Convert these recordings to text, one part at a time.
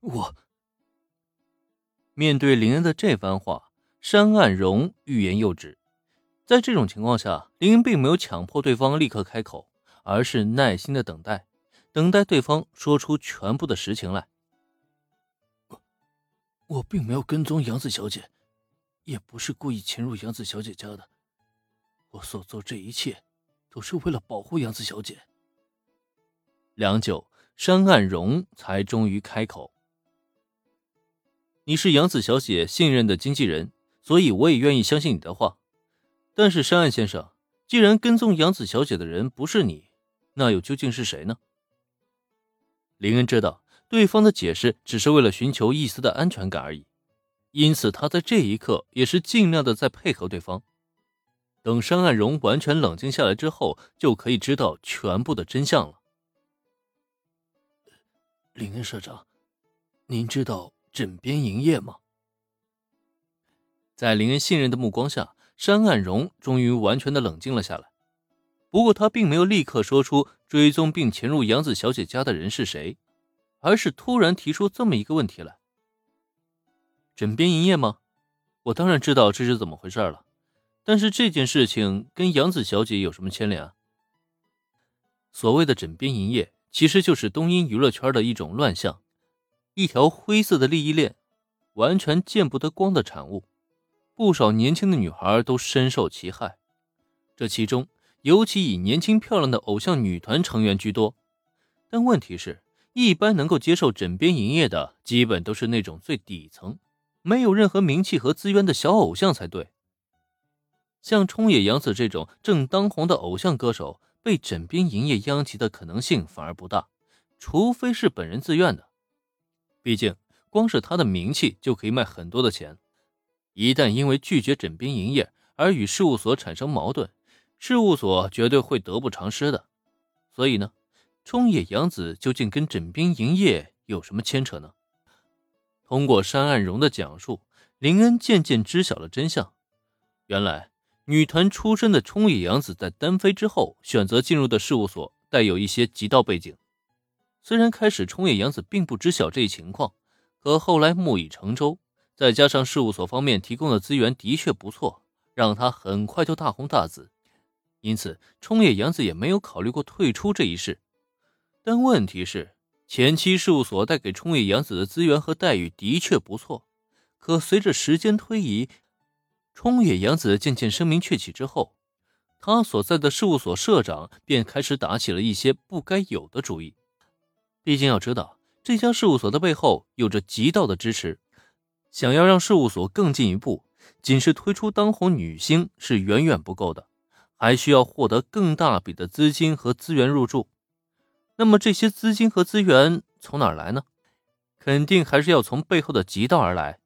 我面对林恩的这番话，山岸荣欲言又止。在这种情况下，林恩并没有强迫对方立刻开口，而是耐心的等待，等待对方说出全部的实情来。我并没有跟踪杨子小姐，也不是故意潜入杨子小姐家的。我所做这一切，都是为了保护杨子小姐。良久，山岸荣才终于开口：“你是杨子小姐信任的经纪人，所以我也愿意相信你的话。但是，山岸先生，既然跟踪杨子小姐的人不是你，那又究竟是谁呢？”林恩知道对方的解释只是为了寻求一丝的安全感而已，因此他在这一刻也是尽量的在配合对方。等山岸荣完全冷静下来之后，就可以知道全部的真相了。林恩社长，您知道枕边营业吗？在林恩信任的目光下，山岸荣终于完全的冷静了下来。不过他并没有立刻说出追踪并潜入杨子小姐家的人是谁，而是突然提出这么一个问题来：枕边营业吗？我当然知道这是怎么回事了，但是这件事情跟杨子小姐有什么牵连啊？所谓的枕边营业。其实就是东瀛娱乐圈的一种乱象，一条灰色的利益链，完全见不得光的产物。不少年轻的女孩都深受其害，这其中尤其以年轻漂亮的偶像女团成员居多。但问题是，一般能够接受枕边营业的，基本都是那种最底层、没有任何名气和资源的小偶像才对。像冲野洋子这种正当红的偶像歌手。被枕边营业殃及的可能性反而不大，除非是本人自愿的。毕竟，光是他的名气就可以卖很多的钱。一旦因为拒绝枕边营业而与事务所产生矛盾，事务所绝对会得不偿失的。所以呢，冲野洋子究竟跟枕边营业有什么牵扯呢？通过山岸荣的讲述，林恩渐渐知晓了真相。原来。女团出身的冲野洋子在单飞之后选择进入的事务所带有一些极道背景。虽然开始冲野洋子并不知晓这一情况，可后来木已成舟，再加上事务所方面提供的资源的确不错，让他很快就大红大紫。因此，冲野洋子也没有考虑过退出这一事。但问题是，前期事务所带给冲野洋子的资源和待遇的确不错，可随着时间推移，冲野洋子渐渐声名鹊起之后，他所在的事务所社长便开始打起了一些不该有的主意。毕竟要知道，这家事务所的背后有着极道的支持。想要让事务所更进一步，仅是推出当红女星是远远不够的，还需要获得更大笔的资金和资源入驻。那么这些资金和资源从哪儿来呢？肯定还是要从背后的极道而来。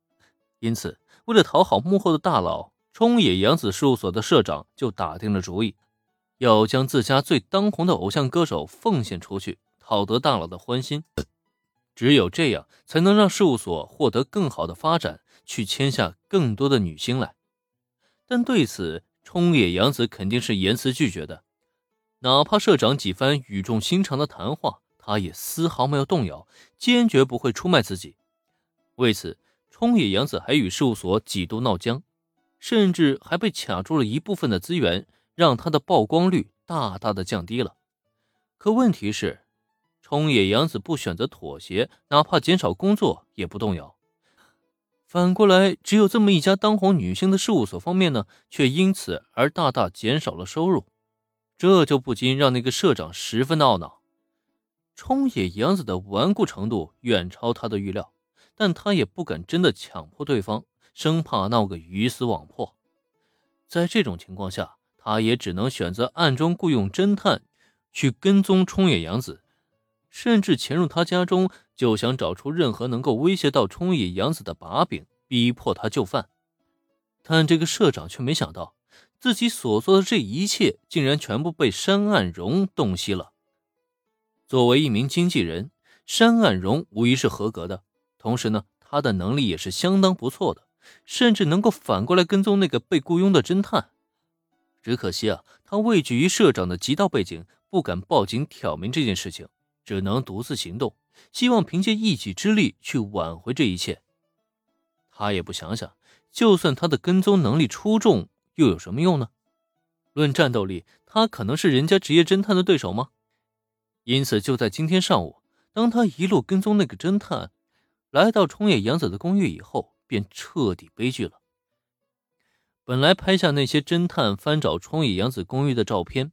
因此。为了讨好幕后的大佬，冲野洋子事务所的社长就打定了主意，要将自家最当红的偶像歌手奉献出去，讨得大佬的欢心。只有这样，才能让事务所获得更好的发展，去签下更多的女星来。但对此，冲野洋子肯定是严词拒绝的。哪怕社长几番语重心长的谈话，他也丝毫没有动摇，坚决不会出卖自己。为此。冲野洋子还与事务所几度闹僵，甚至还被卡住了一部分的资源，让他的曝光率大大的降低了。可问题是，冲野洋子不选择妥协，哪怕减少工作也不动摇。反过来，只有这么一家当红女星的事务所方面呢，却因此而大大减少了收入，这就不禁让那个社长十分的懊恼。冲野洋子的顽固程度远超他的预料。但他也不敢真的强迫对方，生怕闹个鱼死网破。在这种情况下，他也只能选择暗中雇佣侦探，去跟踪冲野洋子，甚至潜入他家中，就想找出任何能够威胁到冲野洋子的把柄，逼迫他就范。但这个社长却没想到，自己所做的这一切，竟然全部被山岸荣洞悉了。作为一名经纪人，山岸荣无疑是合格的。同时呢，他的能力也是相当不错的，甚至能够反过来跟踪那个被雇佣的侦探。只可惜啊，他畏惧于社长的极道背景，不敢报警挑明这件事情，只能独自行动，希望凭借一己之力去挽回这一切。他也不想想，就算他的跟踪能力出众，又有什么用呢？论战斗力，他可能是人家职业侦探的对手吗？因此，就在今天上午，当他一路跟踪那个侦探，来到冲野洋子的公寓以后，便彻底悲剧了。本来拍下那些侦探翻找冲野洋子公寓的照片，